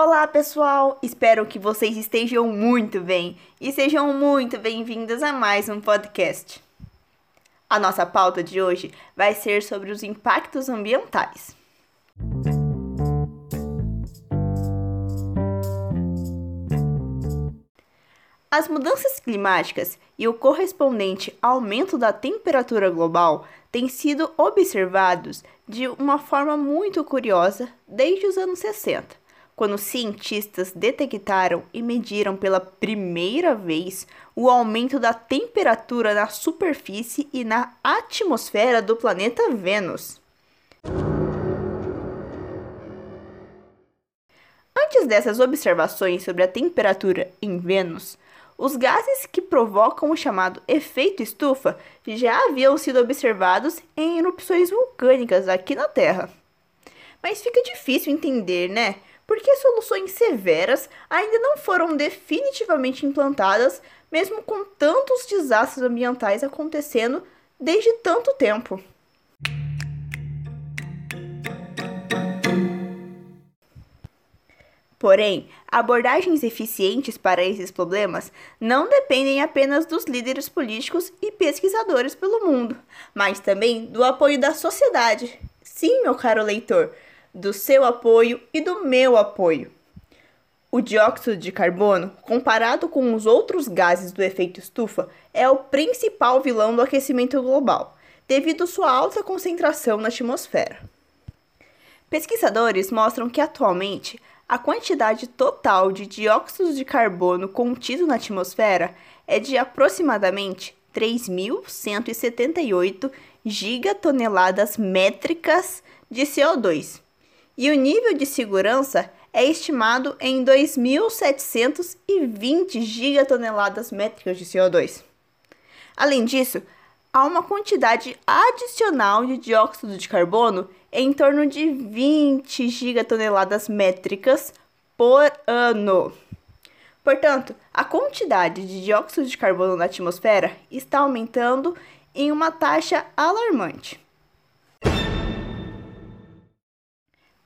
Olá, pessoal! Espero que vocês estejam muito bem e sejam muito bem-vindos a mais um podcast. A nossa pauta de hoje vai ser sobre os impactos ambientais. As mudanças climáticas e o correspondente aumento da temperatura global têm sido observados de uma forma muito curiosa desde os anos 60, quando cientistas detectaram e mediram pela primeira vez o aumento da temperatura na superfície e na atmosfera do planeta Vênus. Antes dessas observações sobre a temperatura em Vênus, os gases que provocam o chamado efeito estufa já haviam sido observados em erupções vulcânicas aqui na Terra. Mas fica difícil entender, né? Porque soluções severas ainda não foram definitivamente implantadas, mesmo com tantos desastres ambientais acontecendo desde tanto tempo. Porém, abordagens eficientes para esses problemas não dependem apenas dos líderes políticos e pesquisadores pelo mundo, mas também do apoio da sociedade. Sim, meu caro leitor, do seu apoio e do meu apoio. O dióxido de carbono, comparado com os outros gases do efeito estufa, é o principal vilão do aquecimento global, devido sua alta concentração na atmosfera. Pesquisadores mostram que atualmente a quantidade total de dióxido de carbono contido na atmosfera é de aproximadamente 3.178 gigatoneladas métricas de CO2, e o nível de segurança é estimado em 2.720 gigatoneladas métricas de CO2. Além disso, há uma quantidade adicional de dióxido de carbono em torno de 20 gigatoneladas métricas por ano. Portanto, a quantidade de dióxido de carbono na atmosfera está aumentando em uma taxa alarmante.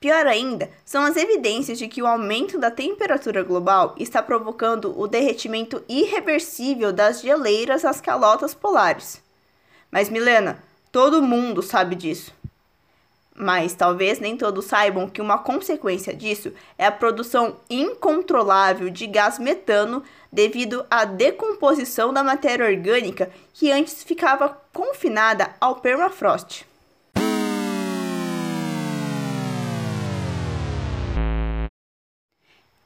Pior ainda, são as evidências de que o aumento da temperatura global está provocando o derretimento irreversível das geleiras às calotas polares. Mas, Milena, todo mundo sabe disso. Mas talvez nem todos saibam que uma consequência disso é a produção incontrolável de gás metano devido à decomposição da matéria orgânica que antes ficava confinada ao permafrost.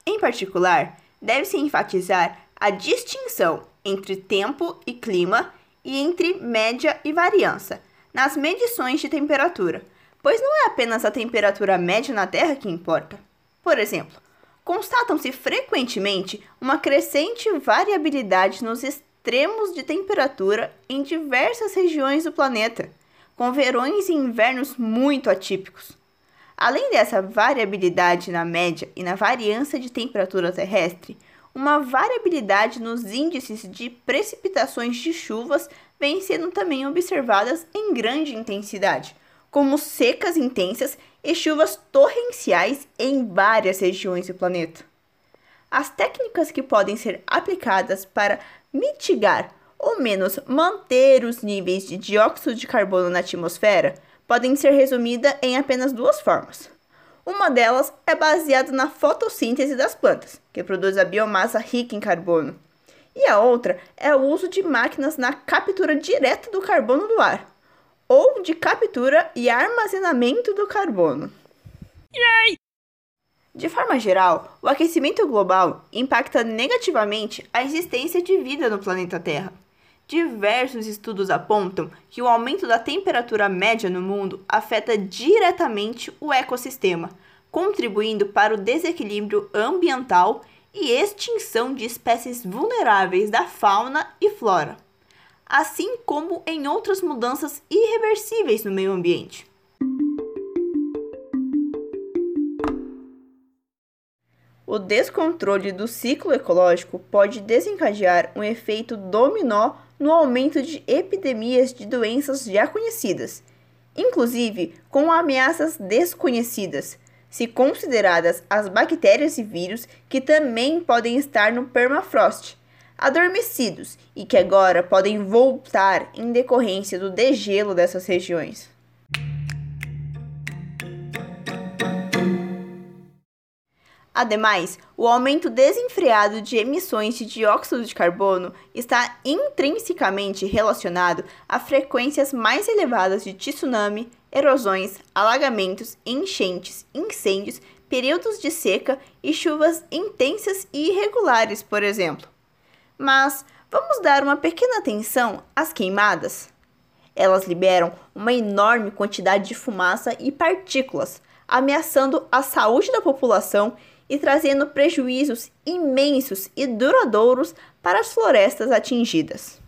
Em particular, deve-se enfatizar a distinção entre tempo e clima e entre média e variança nas medições de temperatura, pois não é apenas a temperatura média na Terra que importa. Por exemplo, constatam-se frequentemente uma crescente variabilidade nos extremos de temperatura em diversas regiões do planeta, com verões e invernos muito atípicos. Além dessa variabilidade na média e na variância de temperatura terrestre, uma variabilidade nos índices de precipitações de chuvas vem sendo também observadas em grande intensidade, como secas intensas e chuvas torrenciais em várias regiões do planeta. As técnicas que podem ser aplicadas para mitigar ou menos manter os níveis de dióxido de carbono na atmosfera podem ser resumidas em apenas duas formas. Uma delas é baseada na fotossíntese das plantas, que produz a biomassa rica em carbono. E a outra é o uso de máquinas na captura direta do carbono do ar, ou de captura e armazenamento do carbono. Yay! De forma geral, o aquecimento global impacta negativamente a existência de vida no planeta Terra. Diversos estudos apontam que o aumento da temperatura média no mundo afeta diretamente o ecossistema, contribuindo para o desequilíbrio ambiental e extinção de espécies vulneráveis da fauna e flora, assim como em outras mudanças irreversíveis no meio ambiente. O descontrole do ciclo ecológico pode desencadear um efeito dominó no aumento de epidemias de doenças já conhecidas, inclusive com ameaças desconhecidas, se consideradas as bactérias e vírus que também podem estar no permafrost, adormecidos e que agora podem voltar em decorrência do degelo dessas regiões. Ademais, o aumento desenfreado de emissões de dióxido de carbono está intrinsecamente relacionado a frequências mais elevadas de tsunami, erosões, alagamentos, enchentes, incêndios, períodos de seca e chuvas intensas e irregulares, por exemplo. Mas vamos dar uma pequena atenção às queimadas. Elas liberam uma enorme quantidade de fumaça e partículas, ameaçando a saúde da população e trazendo prejuízos imensos e duradouros para as florestas atingidas.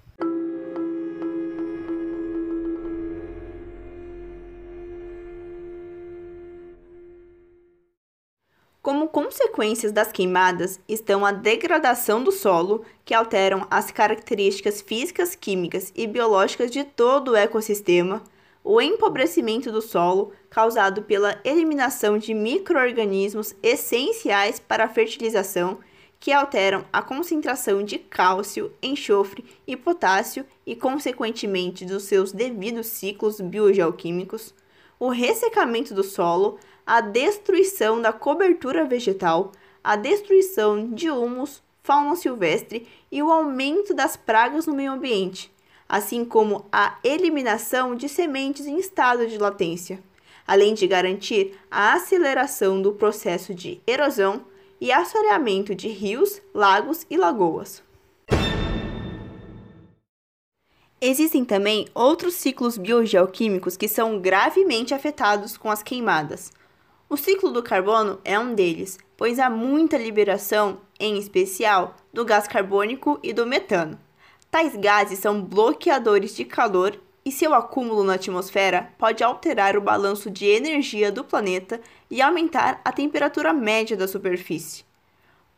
Como consequências das queimadas estão a degradação do solo, que alteram as características físicas, químicas e biológicas de todo o ecossistema, o empobrecimento do solo, causado pela eliminação de microorganismos essenciais para a fertilização, que alteram a concentração de cálcio, enxofre e potássio e, consequentemente, dos seus devidos ciclos biogeoquímicos, o ressecamento do solo, a destruição da cobertura vegetal, a destruição de humus, fauna silvestre e o aumento das pragas no meio ambiente, assim como a eliminação de sementes em estado de latência, além de garantir a aceleração do processo de erosão e assoreamento de rios, lagos e lagoas. Existem também outros ciclos biogeoquímicos que são gravemente afetados com as queimadas, o ciclo do carbono é um deles, pois há muita liberação, em especial, do gás carbônico e do metano. Tais gases são bloqueadores de calor e seu acúmulo na atmosfera pode alterar o balanço de energia do planeta e aumentar a temperatura média da superfície.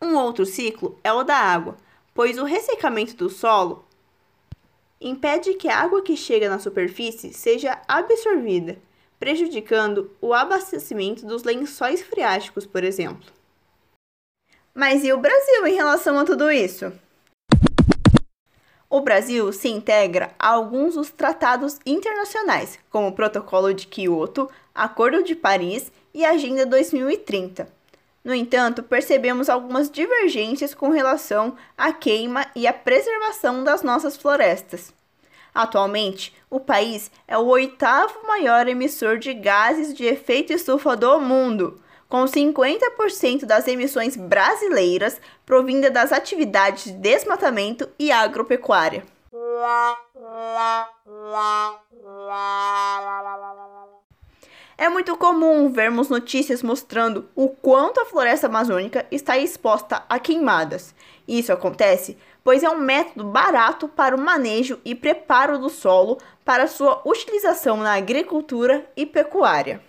Um outro ciclo é o da água, pois o ressecamento do solo impede que a água que chega na superfície seja absorvida prejudicando o abastecimento dos lençóis freáticos, por exemplo. Mas e o Brasil em relação a tudo isso? O Brasil se integra a alguns dos tratados internacionais, como o Protocolo de Quioto, Acordo de Paris e Agenda 2030. No entanto, percebemos algumas divergências com relação à queima e à preservação das nossas florestas. Atualmente, o país é o oitavo maior emissor de gases de efeito estufa do mundo, com 50% das emissões brasileiras provinda das atividades de desmatamento e agropecuária. É muito comum vermos notícias mostrando o quanto a floresta amazônica está exposta a queimadas. Isso acontece pois é um método barato para o manejo e preparo do solo para sua utilização na agricultura e pecuária.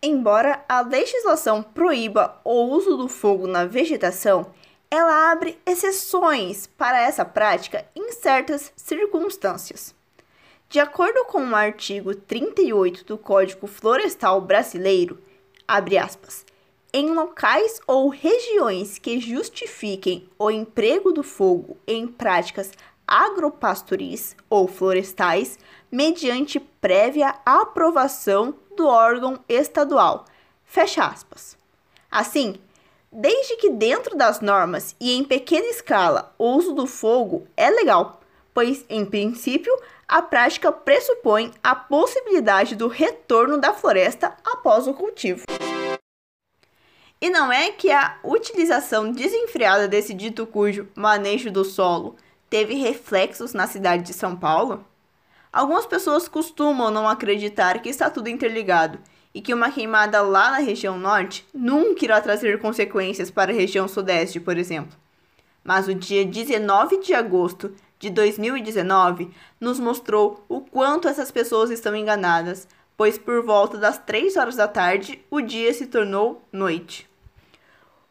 Embora a legislação proíba o uso do fogo na vegetação, ela abre exceções para essa prática em certas circunstâncias. De acordo com o artigo 38 do Código Florestal Brasileiro, aspas, em locais ou regiões que justifiquem o emprego do fogo em práticas agropastoris ou florestais, mediante prévia aprovação do órgão estadual. Fecha aspas. Assim, desde que dentro das normas e em pequena escala o uso do fogo é legal, pois, em princípio, a prática pressupõe a possibilidade do retorno da floresta após o cultivo. E não é que a utilização desenfreada desse dito cujo manejo do solo teve reflexos na cidade de São Paulo? Algumas pessoas costumam não acreditar que está tudo interligado e que uma queimada lá na região norte nunca irá trazer consequências para a região sudeste, por exemplo. Mas o dia 19 de agosto de 2019 nos mostrou o quanto essas pessoas estão enganadas, pois por volta das 3 horas da tarde o dia se tornou noite.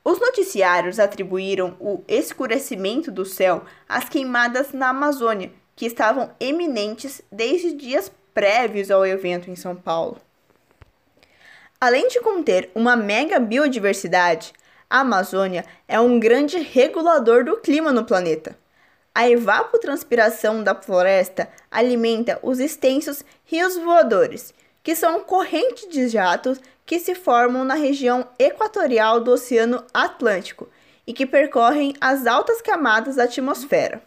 Os noticiários atribuíram o escurecimento do céu às queimadas na Amazônia, que estavam eminentes desde dias prévios ao evento em São Paulo. Além de conter uma mega biodiversidade, a Amazônia é um grande regulador do clima no planeta. A evapotranspiração da floresta alimenta os extensos rios voadores, que são correntes de jatos que se formam na região equatorial do Oceano Atlântico e que percorrem as altas camadas da atmosfera.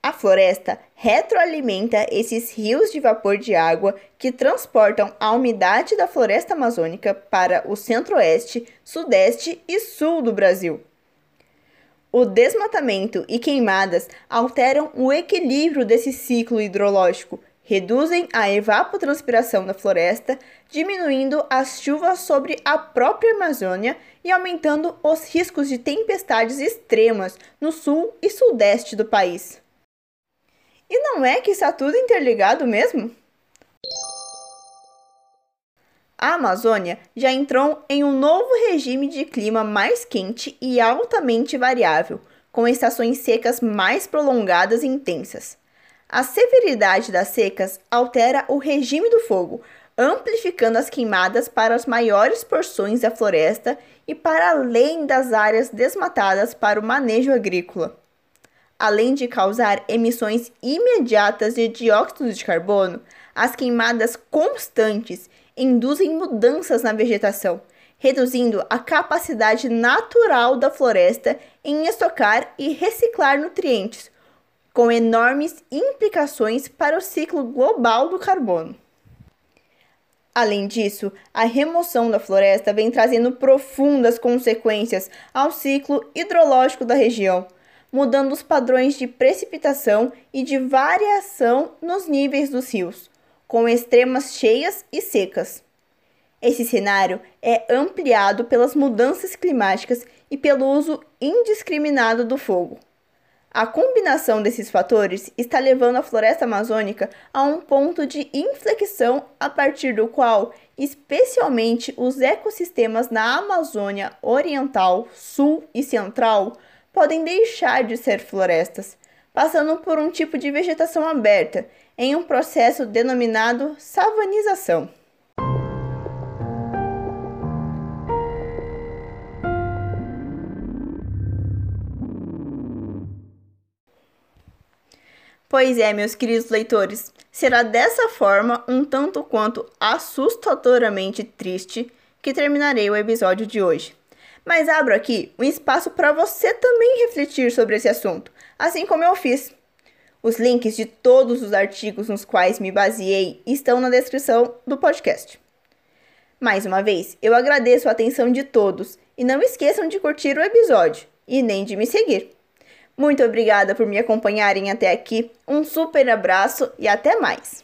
A floresta retroalimenta esses rios de vapor de água que transportam a umidade da floresta amazônica para o centro-oeste, sudeste e sul do Brasil. O desmatamento e queimadas alteram o equilíbrio desse ciclo hidrológico, reduzem a evapotranspiração da floresta, diminuindo as chuvas sobre a própria Amazônia e aumentando os riscos de tempestades extremas no sul e sudeste do país. E não é que está tudo interligado mesmo? A Amazônia já entrou em um novo regime de clima mais quente e altamente variável, com estações secas mais prolongadas e intensas. A severidade das secas altera o regime do fogo, amplificando as queimadas para as maiores porções da floresta e para além das áreas desmatadas para o manejo agrícola além de causar emissões imediatas de dióxido de carbono, as queimadas constantes induzem mudanças na vegetação, reduzindo a capacidade natural da floresta em estocar e reciclar nutrientes, com enormes implicações para o ciclo global do carbono. Além disso, a remoção da floresta vem trazendo profundas consequências ao ciclo hidrológico da região mudando os padrões de precipitação e de variação nos níveis dos rios, com extremas cheias e secas. Esse cenário é ampliado pelas mudanças climáticas e pelo uso indiscriminado do fogo. A combinação desses fatores está levando a floresta amazônica a um ponto de inflexão a partir do qual, especialmente os ecossistemas na Amazônia Oriental, Sul e Central, podem deixar de ser florestas, passando por um tipo de vegetação aberta, em um processo denominado savanização. Pois é, meus queridos leitores, será dessa forma, um tanto quanto assustadoramente triste, que terminarei o episódio de hoje. Mas abro aqui um espaço para você também refletir sobre esse assunto, assim como eu fiz. Os links de todos os artigos nos quais me baseei estão na descrição do podcast. Mais uma vez, eu agradeço a atenção de todos e não esqueçam de curtir o episódio e nem de me seguir. Muito obrigada por me acompanharem até aqui, um super abraço e até mais!